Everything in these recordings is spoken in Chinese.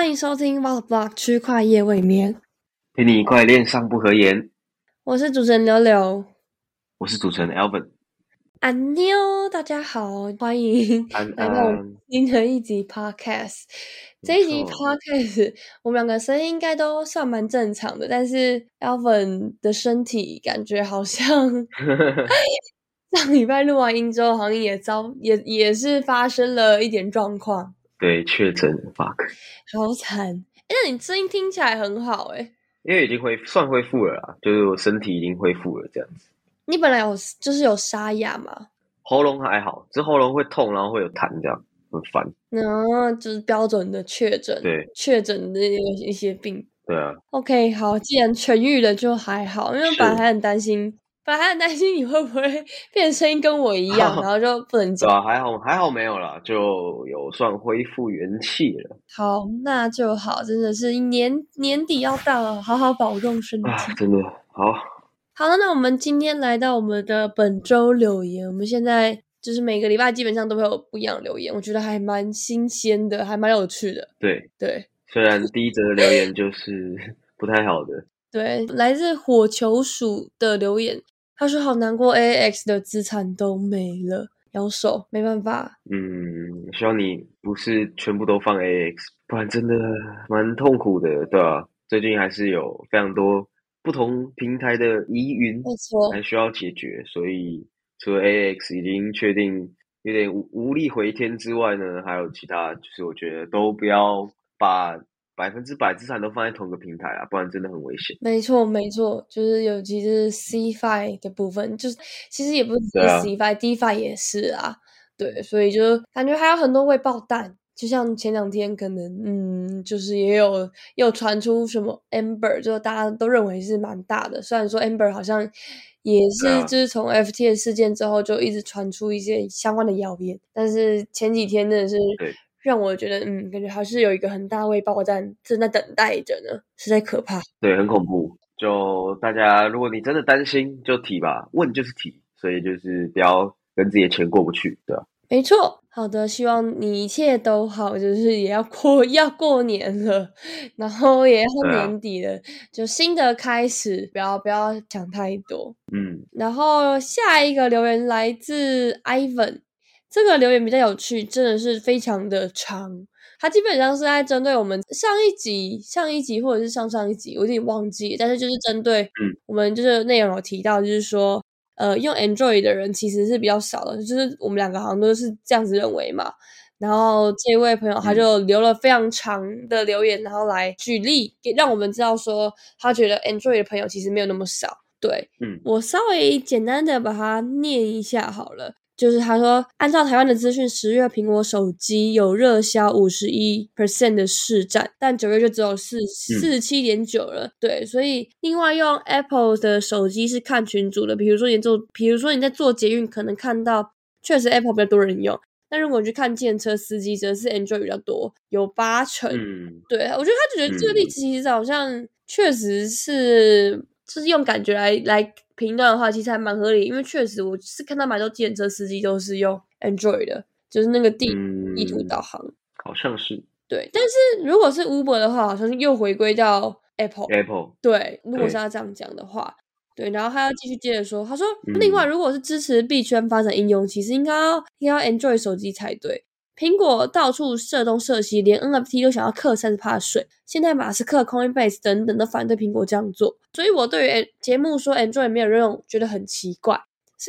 欢迎收听 Vault Block 区块夜未眠，陪你一块恋上不合言。我是主持人柳柳。我是主持人 Alvin。安妞，大家好，欢迎安来到我们的一集 Podcast。这一集 Podcast，我们两个声音应该都算蛮正常的，但是 Alvin 的身体感觉好像 上礼拜录完音之后，好像也遭也也是发生了一点状况，对，确诊了 fuck，好惨。哎，那你声音听起来很好哎、因为已经恢算恢复了啦，就是我身体已经恢复了这样子，你本来有就是有沙哑嘛？喉咙还好，只是喉咙会痛，然后会有痰，这样很烦。然后就是标准的确诊，对确诊的一些病。对啊，OK，好，既然痊愈了就还好，因为是本来还很担心，本来很担心你会不会变声音跟我一样，然后就不能讲。对啊，还好还好没有啦，就有算恢复元气了好，那就好，真的是年年底要到了，好好保重身体。啊，真的好，好了，那我们今天来到我们的本周留言，我们现在就是每个礼拜基本上都会有不一样的留言，我觉得还蛮新鲜的，还蛮有趣的。对，对 虽然第一则留言就是 不太好的，对，来自火球鼠的留言，他说好难过，AX 的资产都没了，摇手，没办法。嗯，希望你不是全部都放 AX，不然真的蛮痛苦的，对啊，最近还是有非常多不同平台的疑云没错，还需要解决，所以除了 AX 已经确定有点无无力回天之外呢，还有其他，就是我觉得都不要把百分之百资产都放在同个平台啊，不然真的很危险。没错，没错，就是尤其是 CFI 的部分，就是其实也不是只是对啊 CFI，DeFi 也是啊。对，所以就感觉还有很多未爆弹，就像前两天可能，嗯，就是也有又传出什么 Amber，就大家都认为是蛮大的。虽然说 Amber 好像也是就是从 FT 的事件之后就一直传出一些相关的谣言，但是前几天真的是对让我觉得，嗯，感觉还是有一个很大未爆弹正在等待着呢，实在可怕。对，很恐怖。就大家，如果你真的担心，就提吧，问就是提，所以就是不要跟自己的钱过不去，对吧？没错，好的，希望你一切都好，就是也要过 要过年了，然后也要年底了，就新的开始，不要不要想太多。嗯，然后下一个留言来自 Ivan，这个留言比较有趣，真的是非常的长。他基本上是在针对我们上一集、上一集或者是上上一集，我有点忘记，但是就是针对嗯我们就是内容有提到，就是说，呃，用 Android 的人其实是比较少的，就是我们两个好像都是这样子认为嘛。然后这位朋友他就留了非常长的留言，然后来举例，给让我们知道说，他觉得 Android 的朋友其实没有那么少。对，嗯我稍微简单的把它念一下好了。就是他说，按照台湾的资讯，十月苹果手机有热销五十一 percent 的市占，但九月就只有四四十七点九了。对，所以另外用 Apple 的手机是看群组的，比如说你做，比如说你在做捷运，可能看到确实 Apple 比较多人用，但如果你去看电车司机，则是 Android 比较多，有八成。嗯，对，我觉得他觉得这个例子其实好像确实是，就是用感觉来来评断的话，其实还蛮合理，因为确实我是看到蛮多计程车司机都是用 Android 的，就是那个地、嗯地图导航。好像是对，但是如果是 Uber 的话，好像又回归到 Apple。Apple，对，如果是这样讲的话，对，然后他要继续接着说，他说，嗯另外如果是支持币圈发展应用，其实应该要应该要 Android 手机才对。苹果到处涉东涉西，连 NFT 都想要克三十趴税。现在马斯克、Coinbase 等等都反对苹果这样做，所以我对于节目说 Android 没有用，觉得很奇怪。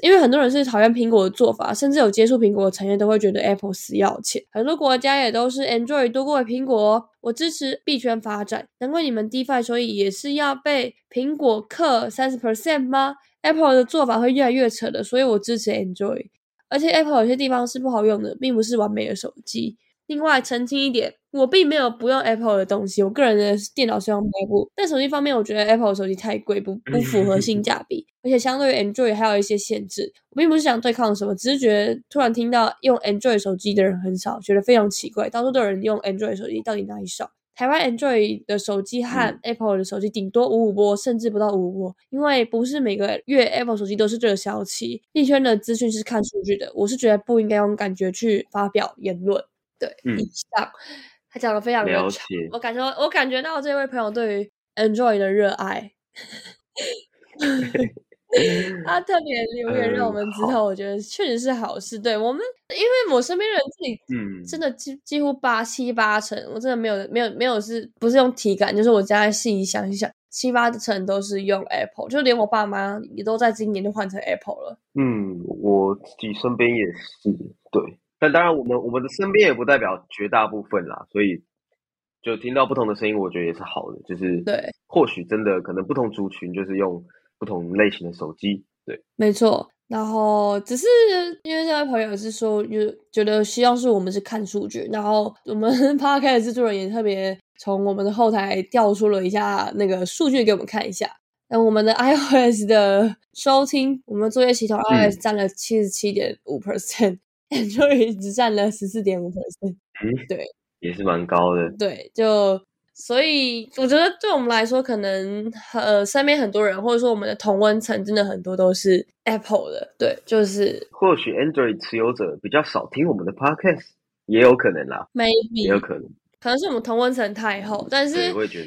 因为很多人是讨厌苹果的做法，甚至有接触苹果的成员都会觉得 Apple 死要钱。很多国家也都是 Android 多过于苹果。我支持币圈发展，难怪你们 DeFi 收益也是要被苹果克三十 percent 吗？Apple 的做法会越来越扯的，所以我支持 Android。而且 Apple 有些地方是不好用的，并不是完美的手机。另外澄清一点，我并没有不用 Apple 的东西，我个人的电脑是用 MacBook，但手机方面，我觉得 Apple 手机太贵，不不符合性价比，而且相对于 Android 还有一些限制。我并不是想对抗什么，只是觉得突然听到用 Android 手机的人很少，觉得非常奇怪，到处都有人用 Android 手机，到底哪里少？台湾 Android 的手机和嗯 Apple 的手机顶多五五波，甚至不到五五波，因为不是每个月 Apple 手机都是热销期。币圈的资讯是看数据的，我是觉得不应该用感觉去发表言论。对，嗯以上他讲的非常的长了解，我感觉我感觉到这位朋友对于 Android 的热爱。他特别留言让我们知嗯道，我觉得确实是好事。对我们，因为我身边人自己嗯，真的几几乎八七八成，我真的没有没有没有是不是用体感，就是我现在细一想一想，七八成都是用 Apple，就连我爸妈也都在今年就换成 Apple 了。嗯，我自己身边也是对，但当然我们我们的身边也不代表绝大部分啦，所以就听到不同的声音，我觉得也是好的，就是对，或许真的可能不同族群就是用不同类型的手机，对，没错。然后只是因为这位朋友是说，就觉得希望是我们是看数据，然后我们 Podcast 的制作人也特别从我们的后台调出了一下那个数据给我们看一下。那我们的 iOS 的收听，我们作业系统嗯 iOS 占了七十七点五 percent，Android 只占了十四点五 percent。嗯，对，也是蛮高的，对，就所以我觉得对我们来说，可能呃身边很多人，或者说我们的同温层，真的很多都是 Apple 的。对，就是或许 Android 持有者比较少听我们的 Podcast，也有可能啦，maybe 也有可能，可能是我们同温层太厚，但是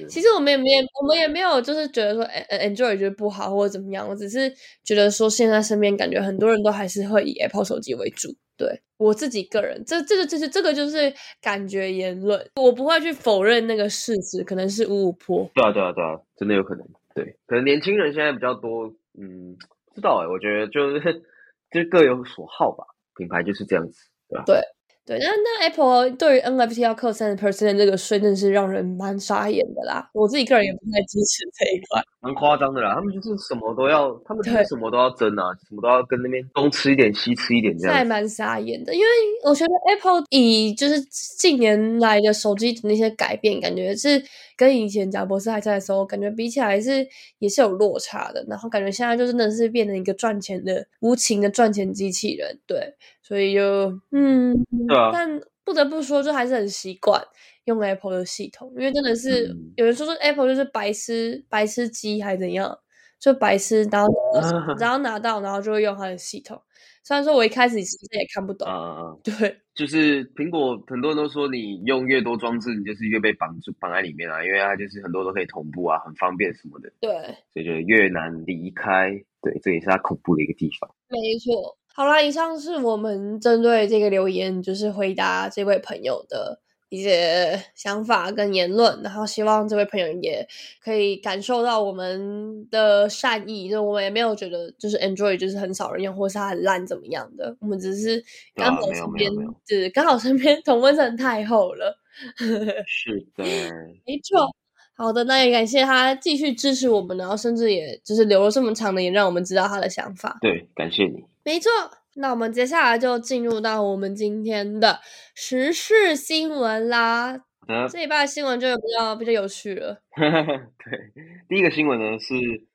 其实我们也没有，我们也没有就是觉得说 An- Android 觉得不好或者怎么样，我只是觉得说现在身边感觉很多人都还是会以 Apple 手机为主。对我自己个人，这这个就是这个就是感觉言论，我不会去否认那个事实，可能是五五坡。对啊，对啊，对啊，真的有可能。对，可能年轻人现在比较多，嗯，不知道哎，我觉得就是 就各有所好吧，品牌就是这样子，对吧？对，那那 Apple 对于 NFT 要扣三十 percent 这个税，真的是让人蛮傻眼的啦。我自己个人也不太支持这一块。蛮夸张的啦，他们就是什么都要，他们就是对什么都要争啊，什么都要跟那边东吃一点西吃一点这样还蛮傻眼的，因为我觉得 Apple 以就是近年来的手机的那些改变，感觉是跟以前贾博士还在的时候，感觉比起来是也是有落差的。然后感觉现在就真的是变成一个赚钱的无情的赚钱机器人，对，所以就嗯，对啊但不得不说，就还是很习惯用 Apple 的系统，因为真的是、嗯有人说说 Apple 就是白痴白痴机还怎样，就白痴，然后 然后拿到然后就会用它的系统。虽然说我一开始其实也看不懂！对就是苹果，很多人都说你用越多装置，你就是越被绑住绑在里面啊，因为它就是很多都可以同步啊，很方便什么的，对，所以就越难离开。对，这也是它恐怖的一个地方。没错。好啦，以上是我们针对这个留言，就是回答这位朋友的一些想法跟言论，然后希望这位朋友也可以感受到我们的善意，就我们也没有觉得就是 Android 就是很少人用，或是它很烂怎么样的，我们只是刚好身边没有没有就是刚好身边同温层太厚了。是的，没错。好的，那也感谢他继续支持我们，然后甚至也就是留了这么长的言，让我们知道他的想法。对，感谢你。没错，那我们接下来就进入到我们今天的时事新闻啦。这一拜新闻就比较比较有趣了。对，第一个新闻呢是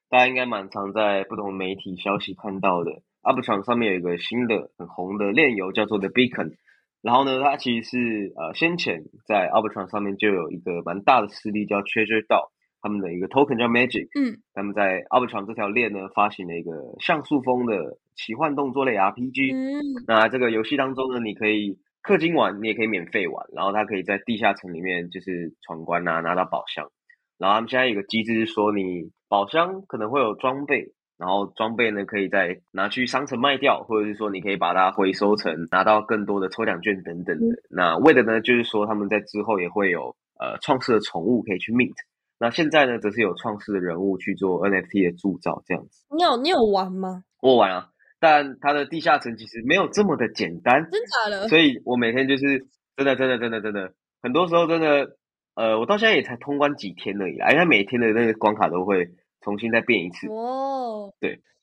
大家应该蛮常在不同媒体消息看到的，Arbitrum 上面有一个新的很红的链游叫做 The Beacon，然后呢，它其实是呃先前在 Arbitrum 上面就有一个蛮大的势力叫 Treasure DAO，他们的一个 token 叫 Magic，嗯，他们在 Arbitrum 这条链呢发行了一个像素风的奇幻动作类 RPG，嗯，那这个游戏当中呢，你可以氪金玩，你也可以免费玩，然后它可以在地下城里面就是闯关啊，拿到宝箱。然后他们现在有个机制是说，你宝箱可能会有装备，然后装备呢可以再拿去商城卖掉，或者是说你可以把它回收成拿到更多的抽奖券等等的。那为的呢，就是说他们在之后也会有呃创世的宠物可以去 meet。那现在呢，则是有创世的人物去做 NFT 的铸造这样子。你有你有玩吗？我玩啊，但它的地下城其实没有这么的简单，真假的？所以我每天就是真的真的真的真的，很多时候真的，呃，我到现在也才通关几天而已啦，因为它每天的那个关卡都会重新再变一次，哦，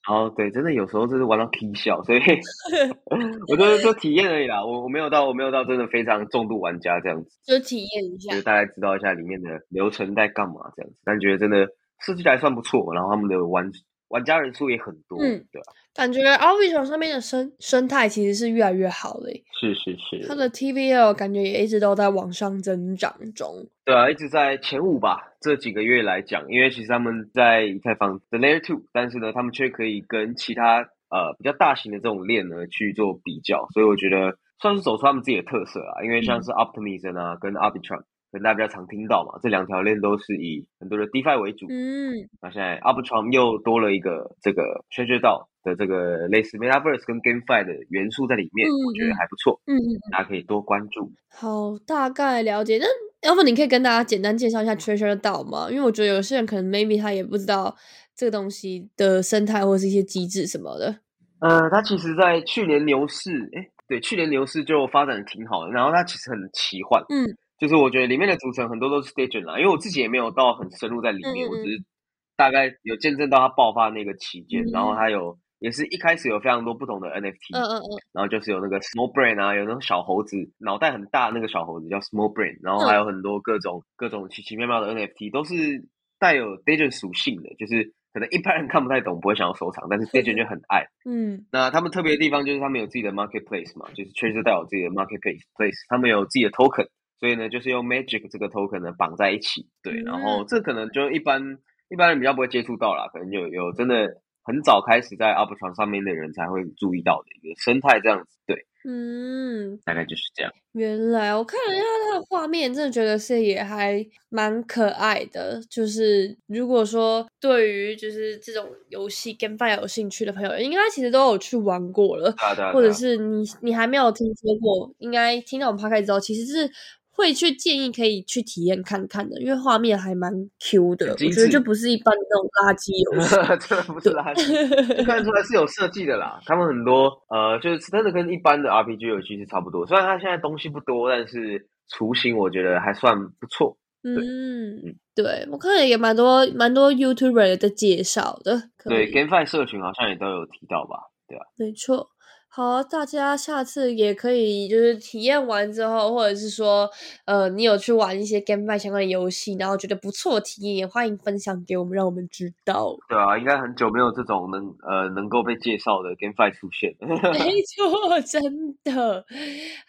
然后对，真的有时候就是玩到 K 笑，所以 我就是就体验而已啦，我我没有到我没有到真的非常重度玩家这样子，就体验一下就。大概知道一下里面的流程在干嘛这样子，但觉得真的设计的还算不错，然后他们的玩玩家人数也很多，嗯对吧、感觉 Arbitrum 上面的生生态其实是越来越好的耶，是是是，它的 TVL 感觉也一直都在往上增长中。对啊，一直在前五吧。这几个月来讲，因为其实他们在以太坊的 Layer Two，但是呢，他们却可以跟其他呃比较大型的这种链呢去做比较，所以我觉得算是走出他们自己的特色啊。因为像是 Optimism 啊跟 Arbitrum，可能大家比较常听到嘛。这两条链都是以很多的 DeFi 为主。嗯，那现在 Arbitrum 又多了一个这个 Treasure DAO 的这个类似 Metaverse 跟 GameFi 的元素在里面，我觉得还不错。嗯嗯，大家可以多关注。好，大概了解。那要不你可以跟大家简单介绍一下 Treasure DAO 吗？因为我觉得有些人可能 maybe 他也不知道这个东西的生态或者是一些机制什么的。呃，它其实，在去年牛市，哎，对，去年牛市就发展的挺好的。然后它其实很奇幻，嗯，就是我觉得里面的组成很多都是 Stage 啦，因为我自己也没有到很深入在里面，我只是大概有见证到它爆发那个期间。然后它有，也是一开始有非常多不同的 NFT，嗯嗯嗯，然后就是有那个 Small Brain 啊，有那种小猴子，脑袋很大那个小猴子叫 Small Brain，然后还有很多各种各种奇奇妙妙的 NFT，都是带有 Stage 属性的，就是。可能一般人看不太懂，不会想要收藏，但是 Stage 就很爱。嗯，那他们特别的地方就是他们有自己的 marketplace 嘛，就是确实带有自己的 marketplace，他们有自己的 token，所以呢，就是用 Magic 这个 token 呢绑在一起。对，然后这可能就一般一般人比较不会接触到啦，可能有有真的很早开始在 Uptron 上面的人才会注意到的一个生态这样子。对。嗯，大概就是这样。原来我看了一下它的画面，真的觉得是也还蛮可爱的。就是如果说对于就是这种游戏 GameFi 有兴趣的朋友，应该其实都有去玩过了，或者是你你还没有听说过，应该听到我们 p 开之后，其实是。会去建议可以去体验看看的，因为画面还蛮 Q 的，我觉得就不是一般的那种垃圾游戏，真的不是垃圾，看出来是有设计的啦。他们很多呃，就是真的跟一般的 RPG 游戏是差不多，虽然它现在东西不多，但是雏形我觉得还算不错。嗯，对我看了也蛮多蛮多 YouTuber 的介绍的，对 GameFi 社群好像也都有提到吧？对吧？没错。好，大家下次也可以就是体验完之后，或者是说，呃，你有去玩一些 GameFi 相关的游戏，然后觉得不错体验，也欢迎分享给我们，让我们知道。对啊，应该很久没有这种能呃能够被介绍的 GameFi 出现。没 错，真的。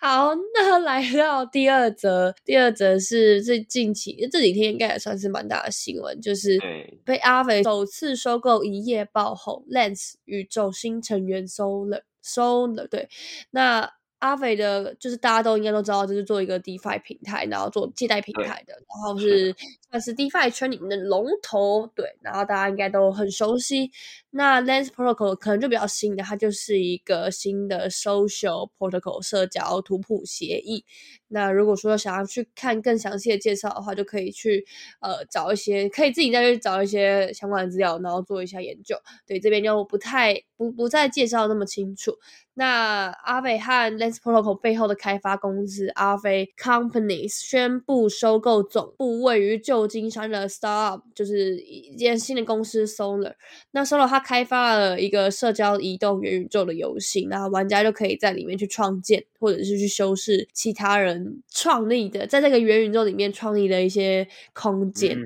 好，那来到第二则，第二则是最近期这几天应该也算是蛮大的新闻，就是被阿伟首次收购一夜爆红，Lens 宇宙新成员 Solar。收了，对，那阿肥的，就是大家都应该都知道，就是做一个 DeFi 平台，然后做借贷平台的，然后是算是 DeFi 圈里面的龙头，对，然后大家应该都很熟悉。那 Lens Protocol 可能就比较新的，它就是一个新的 Social Protocol 社交图谱协议。那如果说想要去看更详细的介绍的话，就可以去呃找一些，可以自己再去找一些相关的资料，然后做一下研究。对，这边就不太不不再介绍那么清楚。那阿伟和 Lens Protocol 背后的开发公司阿伟 Companies 宣布收购总部位于旧金山的 Startup，就是一间新的公司 Solar。那 Solar 它开发了一个社交移动元宇宙的游戏，那玩家就可以在里面去创建，或者是去修饰其他人。创立的，在这个元宇宙里面创立的一些空间，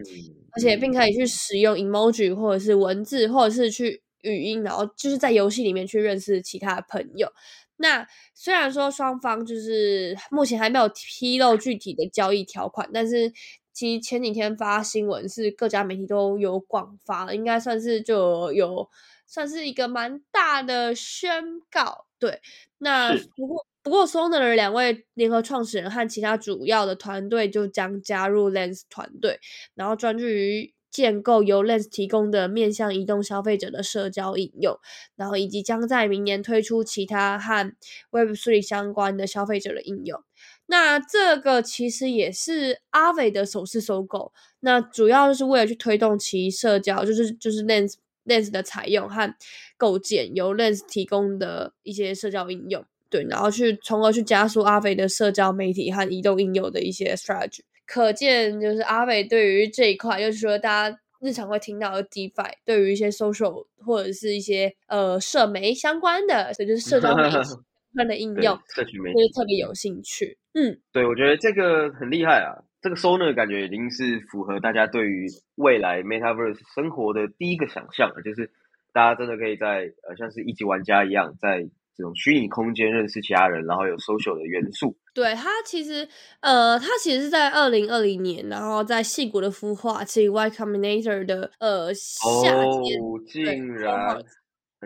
而且并可以去使用 emoji 或者是文字，或者是去语音，然后就是在游戏里面去认识其他的朋友。那虽然说双方就是目前还没有披露具体的交易条款，但是其实前几天发新闻是各家媒体都有广发，应该算是就有算是一个蛮大的宣告。对，那不过。不过 sona 的两位联合创始人和其他主要的团队就将加入 Lens 团队，然后专注于建构由 Lens 提供的面向移动消费者的社交应用，然后以及将在明年推出其他和 Web3 相关的消费者的应用。那这个其实也是阿伟的首次收购，那主要就是为了去推动其社交，就是就是 Lens Lens 的采用和构建由 Lens 提供的一些社交应用。对，然后去从而去加速阿飞的社交媒体和移动应用的一些 strategy，可见就是阿伟对于这一块，就是说大家日常会听到的 DeFi，对于一些 social 或者是一些呃社媒相关的，所以就是社交媒体相 关的应用，社群媒体特别有兴趣。嗯，对，我觉得这个很厉害啊，这个 Sonar 感觉已经是符合大家对于未来 Metaverse 生活的第一个想象了，就是大家真的可以在呃像是一级玩家一样在。这种虚拟空间认识其他人，然后有 social 的元素。对它其实，呃，它其实是在二零二零年，然后在戏骨的孵化，器 Y Combinator 的呃夏天，竟然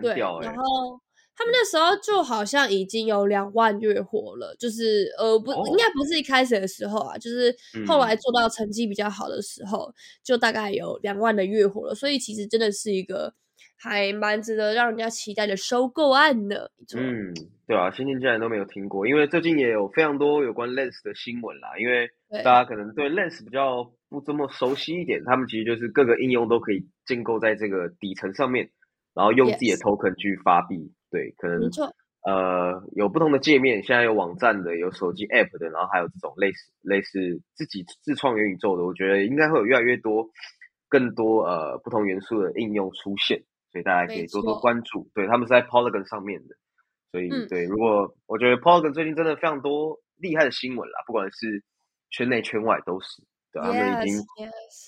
对，然后他们那时候就好像已经有两万月活了，就是呃不，应该不是一开始的时候啊，就是后来做到成绩比较好的时候，就大概有两万的月活了。所以其实真的是一个还蛮值得让人家期待的收购案呢。嗯，对啊，先前竟然都没有听过，因为最近也有非常多有关 Lens 的新闻啦。因为大家可能对 Lens 比较不这么熟悉一点，他们其实就是各个应用都可以建构在这个底层上面，然后用自己的 token 去发币。对，可能呃有不同的界面，现在有网站的，有手机 app 的，然后还有这种类似类似自己自创元宇宙的，我觉得应该会有越来越多更多呃不同元素的应用出现，所以大家可以多多关注。对他们是在 Polygon 上面的，所以对，如果我觉得 Polygon 最近真的非常多厉害的新闻啦，不管是圈内圈外都是，对，他们已经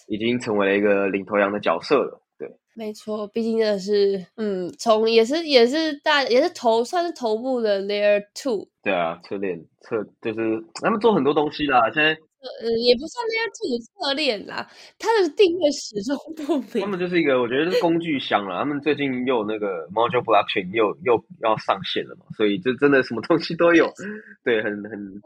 已经成为了一个领头羊的角色了。对没错，毕竟真的是，嗯，从也是也是大也是头算是头部的 Layer Two。对啊，侧链侧就是他们做很多东西啦。现在呃也不算 Layer Two 侧链啦，它的定位始终不明。他们就是一个我觉得是工具箱了。他们最近又那个 Module Blockchain 又又要上线了嘛，所以就真的什么东西都有。对，很很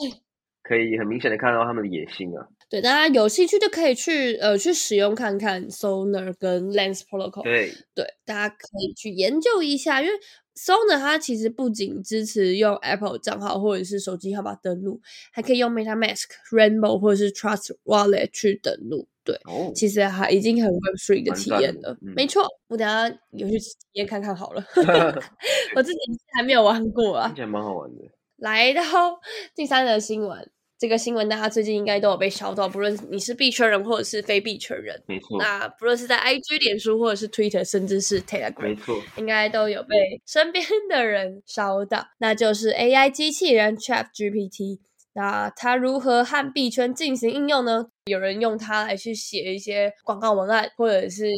可以很明显的看到他们的野心啊。对，大家有兴趣就可以去呃去使用看看 Sonar 跟 Lens Protocol。对对，大家可以去研究一下，因为 Sonar 它其实不仅支持用 Apple 账号或者是手机号码登录，还可以用 MetaMask、Rainbow 或者是 Trust Wallet 去登录。对，其实还已经很 Web Three 的体验了。没错，我等下有去体验看看好了。我自己还没有玩过啊，听起来蛮好玩的。来到第三则新闻。这个新闻大家最近应该都有被烧到，不论你是币圈人或者是非币圈人，没错。那不论是在 IG、脸书或者是 Twitter，甚至是 Telegram，没错，应该都有被 身边的人烧到。那就是 AI 机器人 Chat GPT，那它如何和币圈进行应用呢？有人用它来去写一些广告文案，或者是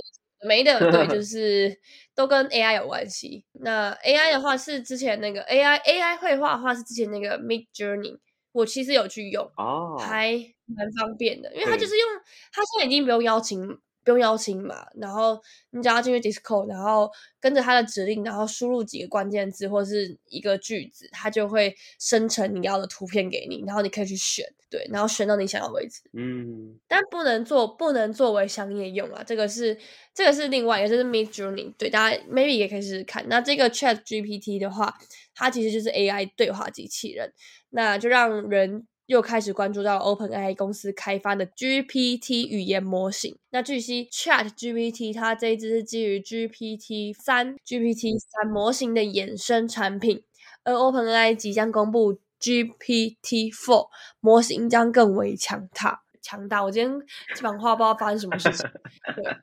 没的，对，就 是都跟 AI 有关系。那 AI 的话是之前那个 AI AI 绘画的话是之前那个 Mid Journey。我其实有去用，还蛮方便的，因为它就是用，它现在已经不用邀请。不用邀请码，然后你只要进去 Discord，然后跟着它的指令，然后输入几个关键字或是一个句子，它就会生成你要的图片给你，然后你可以去选，对，然后选到你想要为止。嗯，但不能做，不能作为商业用啊，这个是这个是另外一个，就是 Mid Journey，对，大家 maybe 也可以试试看。那这个 Chat GPT 的话，它其实就是 AI 对话机器人，那就让人。又开始关注到 OpenAI 公司开发的 GPT 语言模型。那据悉，Chat GPT 它这一支是基于 GPT 三 GPT 三模型的衍生产品，而 OpenAI 即将公布 GPT Four 模型将更为强大。强大！我今天这番话不知道发生什么事情，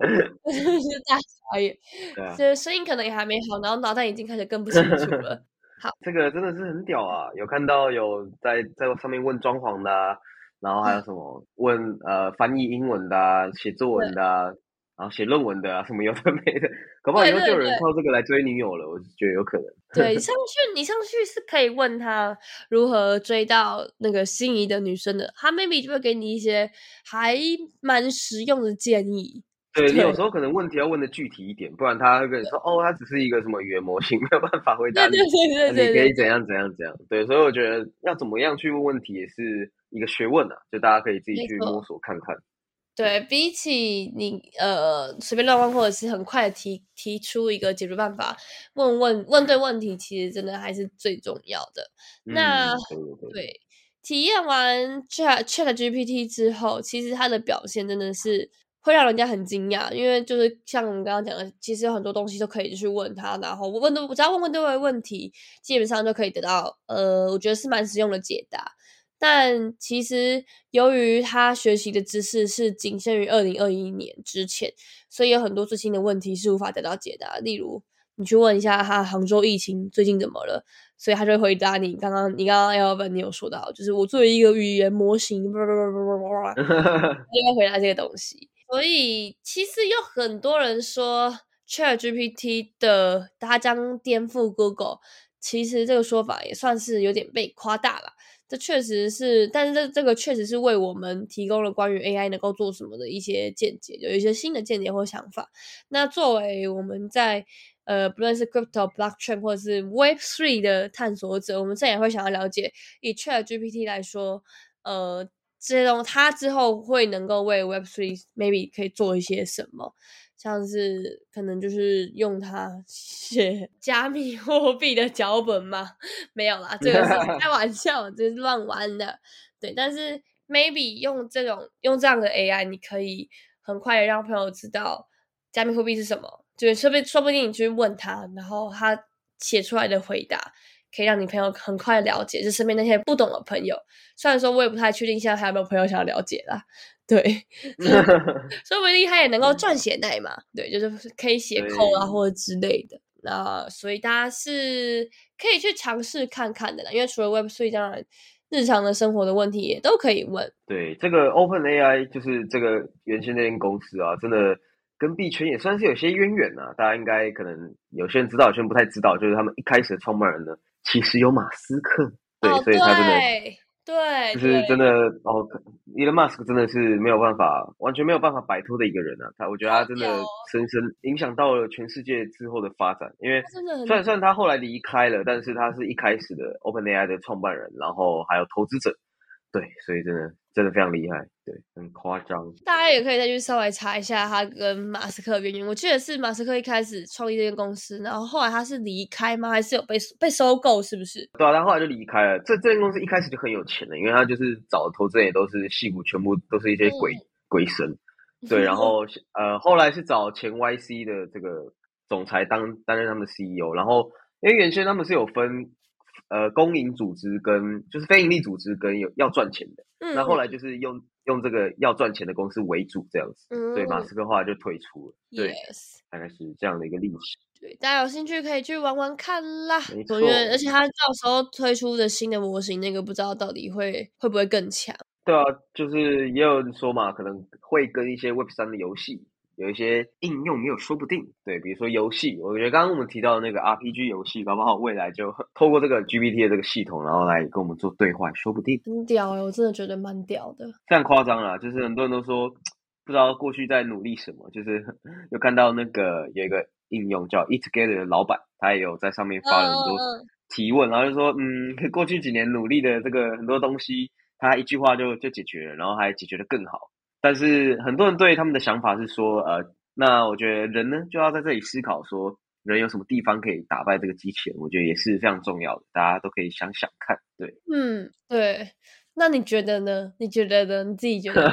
对，是大傻眼，这声音可能也还没好，然后脑袋已经开始更不清楚了。这个真的是很屌啊！有看到有在在上面问装潢的，然后还有什么问呃翻译英文的、写作文的，然后写论文的啊，什么有的没的，搞不好以后就有人靠这个来追女友了。我觉得有可能。对，上去你上去是可以问他如何追到那个心仪的女生的，他 maybe 就会给你一些还蛮实用的建议。对你有时候可能问题要问的具体一点，不然他会跟你说哦，它只是一个什么语言模型，没有办法回答你。对对对对，你可以怎样怎样怎样。对，所以我觉得要怎么样去问问题也是一个学问啊，就大家可以自己去摸索看看。对比起你呃随便乱问，或者是很快的提提出一个解决办法，问问问对问题，其实真的还是最重要的。那对体验完 Chat Chat GPT 之后，其实它的表现真的是。会让人家很惊讶，因为就是像我们刚刚讲的，其实有很多东西都可以去问他，然后我问的，只要问问对问题，基本上就可以得到，呃，我觉得是蛮实用的解答。但其实由于他学习的知识是仅限于二零二一年之前，所以有很多最新的问题是无法得到解答。例如，你去问一下他杭州疫情最近怎么了，所以他就会回答你刚刚你刚刚要问你有说到，就是我作为一个语言模型，就会回答这个东西。所以其实有很多人说 Chat GPT 的它将颠覆 Google，其实这个说法也算是有点被夸大了。这确实是，但是这这个确实是为我们提供了关于 AI 能够做什么的一些见解，有一些新的见解或想法。那作为我们在呃，不论是 crypto、blockchain 或者是 Web Three 的探索者，我们自然也会想要了解，以 Chat GPT 来说，呃，这种它之后会能够为 Web Three maybe 可以做一些什么。像是可能就是用它写加密货币的脚本吗？没有啦，这个是开玩笑，这是乱玩的。对，但是 maybe 用这种用这样的 AI，你可以很快的让朋友知道加密货币是什么。就说不说不定你去问他，然后他写出来的回答可以让你朋友很快了解，就身边那些不懂的朋友。虽然说我也不太确定现在还有没有朋友想要了解啦。对，说不定他也能够撰写代码，对，就是可以写 code 啊或者之类的。那所以大家是可以去尝试看看的啦，因为除了 Web 3，当然日常的生活的问题也都可以问。对，这个 Open AI 就是这个原先那间公司啊，真的跟币圈也算是有些渊源啊。大家应该可能有些人知道，有些人不太知道，就是他们一开始的创办人呢，其实有马斯克，对，所以他真的。对，就是真的哦，Elon Musk 真的是没有办法，完全没有办法摆脱的一个人啊。他，我觉得他真的深深影响到了全世界之后的发展。因为虽然虽然他后来离开了，但是他是一开始的 OpenAI 的创办人，然后还有投资者。对，所以真的真的非常厉害，对，很夸张。大家也可以再去稍微查一下他跟马斯克的渊源。我记得是马斯克一开始创立这间公司，然后后来他是离开吗？还是有被被收购？是不是？对啊，他后来就离开了。这这间公司一开始就很有钱了，因为他就是找的投资人也都是戏骨，全部都是一些鬼鬼神。对，然后呃，后来是找前 YC 的这个总裁当担任他们的 CEO，然后因为原先他们是有分。呃，公营组织跟就是非营利组织跟有要赚钱的，那后来就是用用这个要赚钱的公司为主这样子，嗯所以马斯克后来就退出了。对，大概是这样的一个历史。对，大家有兴趣可以去玩玩看啦。没错，而且他到时候推出的新的模型，那个不知道到底会会不会更强。对啊，就是也有人说嘛，可能会跟一些 Web 三的游戏。有一些应用也有说不定，对，比如说游戏，我觉得刚刚我们提到的那个 RPG 游戏，搞不好未来就透过这个 GPT 的这个系统，然后来跟我们做对话，说不定。很屌哎，我真的觉得蛮屌的。非常夸张啦，就是很多人都说不知道过去在努力什么，就是 有看到那个有一个应用叫 Eat Together 的老板，他也有在上面发了很多提问，然后就说，嗯，过去几年努力的这个很多东西，他一句话就就解决了，然后还解决的更好。但是很多人对他们的想法是说，呃，那我觉得人呢就要在这里思考，说人有什么地方可以打败这个机器人，我觉得也是非常重要的，大家都可以想想看。对，嗯，对。那你觉得呢？你觉得呢？你自己觉得？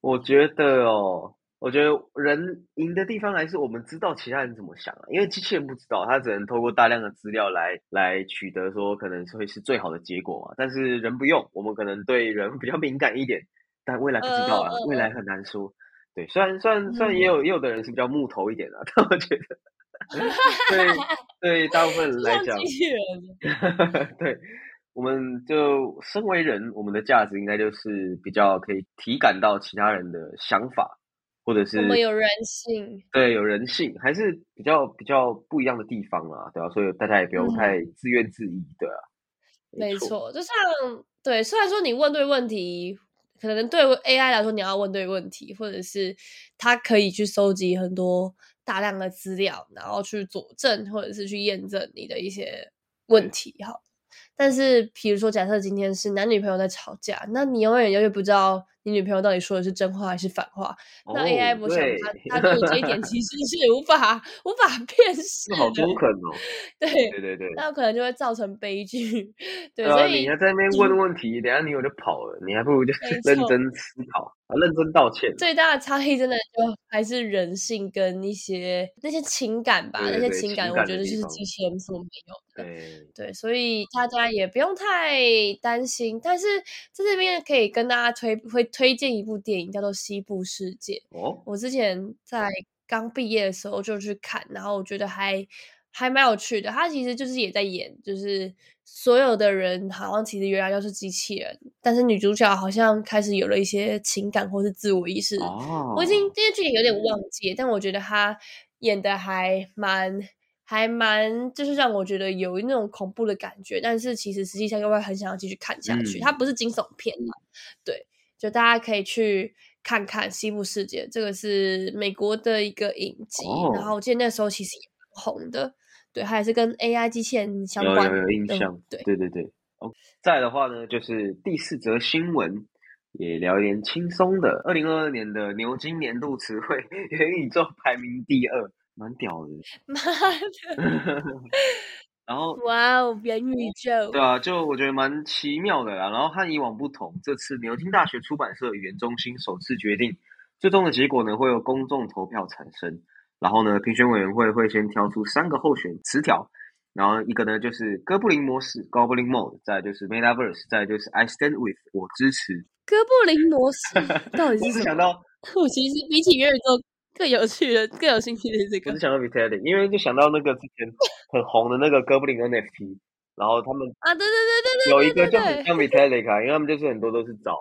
我觉得哦。我觉得人赢的地方还是我们知道其他人怎么想啊，因为机器人不知道，它只能透过大量的资料来来取得说可能会是最好的结果嘛。但是人不用，我们可能对人比较敏感一点，但未来不知道啊，未来很难说。对，虽然虽然虽然也有也有的人是比较木头一点的，但我觉得对 对大部分人来讲，对，我们就身为人，我们的价值应该就是比较可以体感到其他人的想法。或者是我们有人性，对，有人性，还是比较比较不一样的地方啊，对吧？所以大家也不用太自怨自艾，对啊。没错，就像对，虽然说你问对问题，可能对 AI 来说你要问对问题，或者是它可以去收集很多大量的资料，然后去佐证或者是去验证你的一些问题，哈。但是，比如说，假设今天是男女朋友在吵架，那你永远永远不知道。你女朋友到底说的是真话还是反话？那 AI 我想它它做这一点其实是无法无法辨 识，好中肯哦。对对对对，那可能就会造成悲剧。对，所以你还在那边问问题，等下女友就跑了，你还不如就认真思考。认真道歉。最大的差异真的就还是人性跟一些那些情感吧，那些情感我觉得就是机器人所没有的。对对，所以大家也不用太担心。但是在这边可以跟大家推会推荐一部电影，叫做《西部世界》。哦，我之前在刚毕业的时候就去看，然后我觉得还。还蛮有趣的，他其实就是也在演，就是所有的人好像其实原来都是机器人，但是女主角好像开始有了一些情感或是自我意识。哦，我已经这些剧情有点忘记，但我觉得他演的还蛮还蛮，就是让我觉得有那种恐怖的感觉，但是其实实际上又会很想要继续看下去。它不是惊悚片嘛？对，就大家可以去看看《西部世界》，这个是美国的一个影集，哦然后我记得那时候其实也蛮红的，对，它也是跟 AI 机器人相有关有有印象，对，对对对。哦，再的话呢，就是第四则新闻，也聊一点轻松的。二零二二年的牛津年度词汇元宇宙排名第二，蛮屌的。妈的，然后哇哦，元宇宙，对啊，就我觉得蛮奇妙的啦。然后和以往不同，这次牛津大学出版社语言中心首次决定，最终的结果呢会由公众投票产生。然后呢，评选委员会会先挑出三个候选词条，然后一个呢就是哥布林模式 （Goblin Mode），再就是 Metaverse，再就是 I Stand With，我支持。哥布林模式到底我是想到，我其实比起元宇宙更有趣的、更有兴趣的是这个我只想到 Vitalik，因为就想到那个之前很红的那个哥布林 NFT，然后他们啊，对对对对对，有一个就很像 Vitalik 啊，因为他们就是很多都是找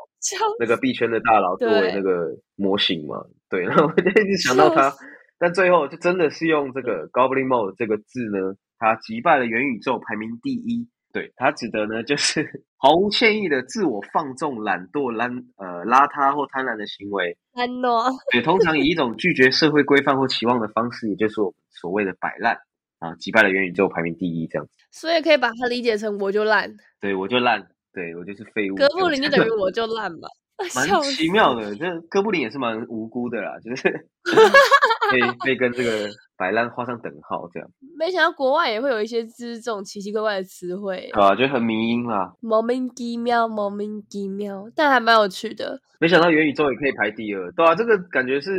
那个币圈的大佬作为那个模型嘛，对，然后我就一直想到他笑，但最后就真的是用这个 Goblin Mode 这个字呢，他击败了元宇宙排名第一。对，它指的呢就是 毫无歉意的自我放纵、懒惰、懒呃邋遢或贪婪的行为。懒惰，对，通常以一种拒绝社会规范或期望的方式，也就是我们所谓的摆烂啊，击败了元宇宙排名第一这样子。所以可以把它理解成我就烂，对我就烂，对我就是废物。哥布林就等于 我就烂嘛，蛮奇妙的，这哥布林也是蛮无辜的啦，就是被被跟这个摆烂画上等号，这样 没想到国外也会有一些就是这种奇奇怪怪的词汇，啊，就很迷因啦。莫名其妙，莫名其妙，但还蛮有趣的。没想到元宇宙也可以排第二，对啊，这个感觉是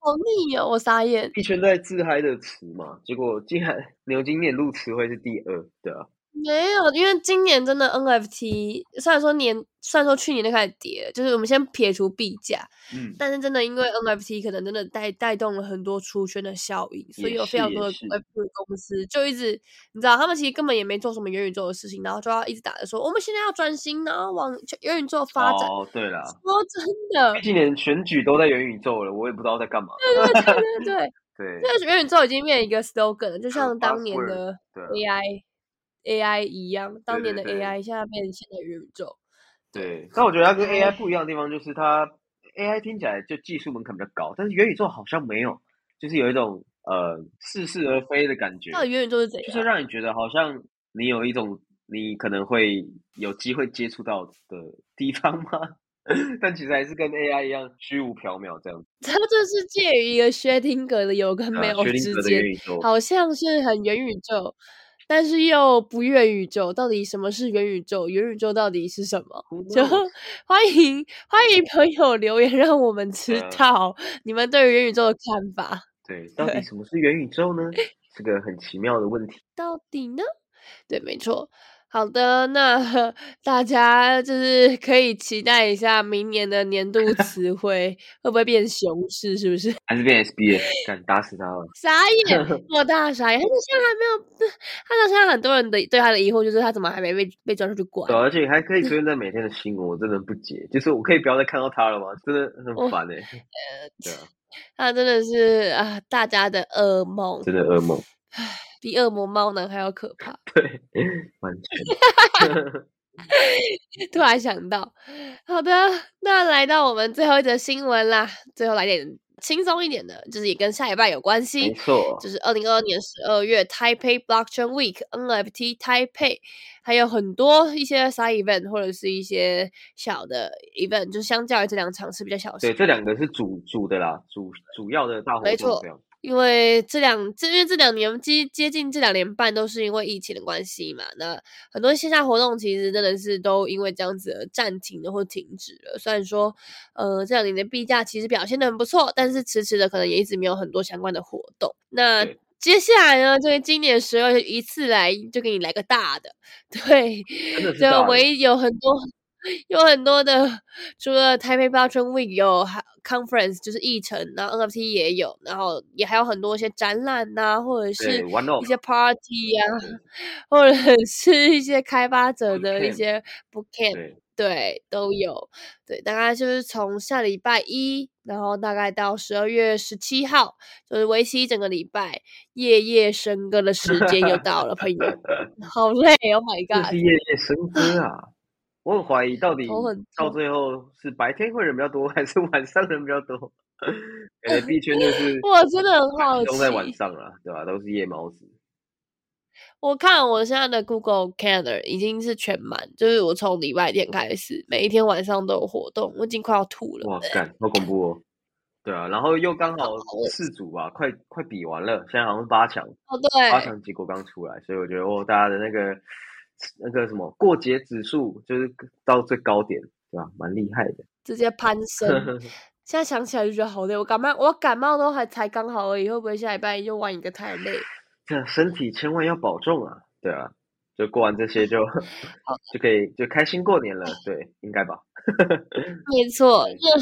好腻哦，我傻眼。一圈在自嗨的词嘛，结果竟然牛津年度词汇是第二，对啊，没有，因为今年真的 NFT 虽然说年，虽然说去年就开始跌，就是我们先撇除币价，嗯，但是真的因为 NFT 可能真的带带动了很多出圈的效应，所以有非常多的是也是 Web 公司就一直，你知道，他们其实根本也没做什么元宇宙的事情，然后就要一直打着说我们现在要转型，然后往元宇宙发展。哦，对了，说真的，今年选举都在元宇宙了，我也不知道在干嘛。对对对，对对。对，这个元宇宙已经变一个 slogan 了，就像很当年的 AI AI 一样，当年的 AI 现在变成现在的元宇宙。对，但我觉得它跟 AI 不一样的地方就是它 AI 听起来就技术门槛比较高，但是元宇宙好像没有，就是有一种呃似是而非的感觉，到底元宇宙是怎样就是样？让你觉得好像你有一种你可能会有机会接触到的地方吗？但其实还是跟 AI 一样虚无缥缈这样子。它就是介于一个薛定谔的有跟没有啊薛定之间谔的元，宇宙，好像是很元宇宙，但是又不元宇宙。到底什么是元宇宙？元宇宙到底是什么？就 欢迎欢迎朋友留言，让我们知道你们对于元宇宙的看法。对，到底什么是元宇宙呢？是个很奇妙的问题。到底呢？对，没错。好的，那 大家就是可以期待一下明年的年度词汇会不会变熊市，是不是？还是变 SBS，敢打死他了。傻眼，我大傻眼，他到现在还没有，他到现在很多人的对他的疑惑就是他怎么还没被被抓出去关对，？而且还可以出现在 每天的新闻，我真的不解，就是我可以不要再看到他了吗？真的我很烦哎、对啊，他真的是啊，大家的噩梦，真的噩梦。比恶魔猫男还要可怕。对，完全。突然想到，好的，那来到我们最后一则新闻啦，最后来点轻松一点的，就是也跟下礼拜有关系没。错，就是二零二二年十二月 Taipei Blockchain Week NFT Taipei，还有很多一些 side event 或者是一些小的 event，就相较于这两场是比较小的对，这两个是主主的啦，主主要的大活没错动这样。因为这两这因为这两年接接近这两年半都是因为疫情的关系嘛，那很多线下活动其实真的是都因为这样子而暂停了或停止了。虽然说，呃，这两年的币价其实表现的很不错，但是迟迟的可能也一直没有很多相关的活动。那接下来呢，就是今年十二月一次来就给你来个大的，对，就唯一有很多有很多的，除了台北 Blockchain Week 有还 conference 就是议程，然后 NFT 也有，然后也还有很多一些展览呐、或者是一些 party 呀、对或者是一些开发者的一些 book camp，对，对，都有。对，大概就是从下礼拜一，然后大概到十二月十七号，就是为期一整个礼拜，夜夜笙歌的时间又到了，朋友，好累，Oh my god！是夜夜笙歌啊！我很怀疑到底到最后是白天会人比较多，还是晚上人比较多？呃，币圈就 是我真的很好都在晚上了，对吧？都是夜猫子。我看我现在的 Google Calendar 已经是全满，就是我从礼拜天开始，每一天晚上都有活动，我已经快要吐了。哇，干，好恐怖哦！对啊，然后又刚好 四组吧，快快比完了，现在好像是八强，哦，对八对，强结果刚出来，所以我觉得哦，大家的那个那个什么过节指数就是到最高点，对吧？蛮厉害的。直接攀升。现在想起来就觉得好累，我感冒，我感冒都还才刚好而已，会不会下礼拜又玩一个太累？这身体千万要保重啊！对啊，就过完这些就 就可以就开心过年了，对，应该吧？没错，那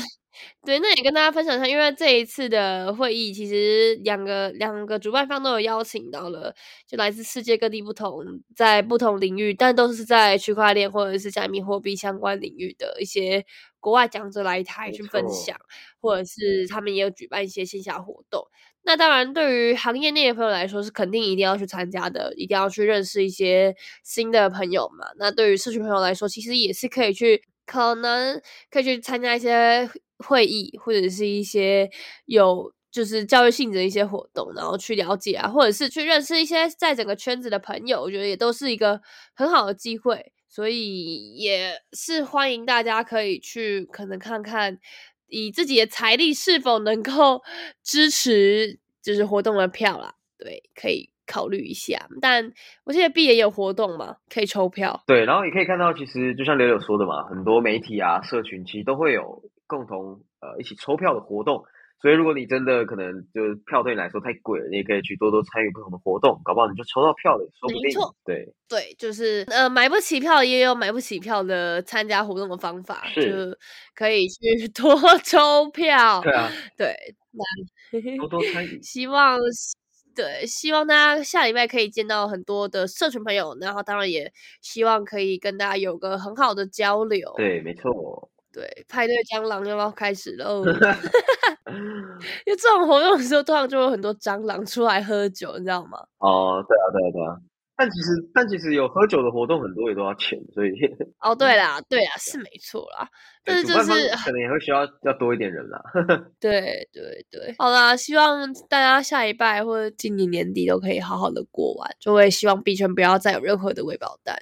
对，那也跟大家分享一下，因为这一次的会议，其实两个两个主办方都有邀请到了，就来自世界各地不同，在不同领域，但都是在区块链或者是加密货币相关领域的一些国外讲者来台去分享，或者是他们也有举办一些线下活动。那当然，对于行业内的朋友来说，是肯定一定要去参加的，一定要去认识一些新的朋友嘛。那对于社群朋友来说，其实也是可以去，可能可以去参加一些会议，或者是一些有就是教育性质的一些活动，然后去了解啊，或者是去认识一些在整个圈子的朋友，我觉得也都是一个很好的机会。所以也是欢迎大家可以去可能看看，以自己的财力是否能够 支持就是活动的票啦。对，可以考虑一下。但我记得 B 也有活动嘛，可以抽票。对，然后也可以看到，其实就像柳柳说的嘛，很多媒体啊、社群其实都会有共同呃一起抽票的活动。所以如果你真的可能就是票对你来说太贵了，你也可以去多多参与不同的活动，搞不好你就抽到票了，说不定没错。对，对，就是呃，买不起票也有买不起票的参加活动的方法，是就可以去 多抽票。对啊，对，那多多参与。希望对，希望大家下礼拜可以见到很多的社群朋友，然后当然也希望可以跟大家有个很好的交流。对，没错。对，派对蟑螂要不要开始喽？因为这种活动的时候，通常就有很多蟑螂出来喝酒，你知道吗？哦，对啊，对啊，对啊。但其实，但其实有喝酒的活动很多也都要钱，所以哦，对啦，对啦，是没错啦，但是就是可能也会需要要多一点人啦。对对对，好啦，希望大家下一拜或者今年年底都可以好好的过完，就会希望币圈不要再有任何的未保单，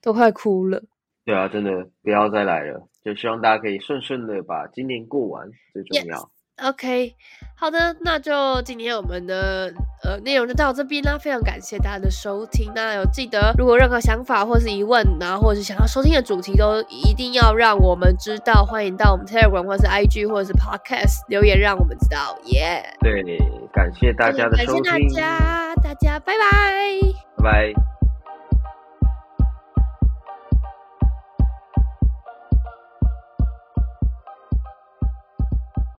都快哭了。对啊，真的不要再来了，就希望大家可以顺顺的把今年过完，最重要。OK，好的，那就今天我们的呃内容就到这边啦，非常感谢大家的收听。那有记得，如果任何想法或是疑问，然后或者是想要收听的主题，都一定要让我们知道。欢迎到我们 Telegram 或是 IG 或者是 Podcast 留言，让我们知道。耶、对，感谢大家的感谢收听，大家，大家拜拜。拜拜。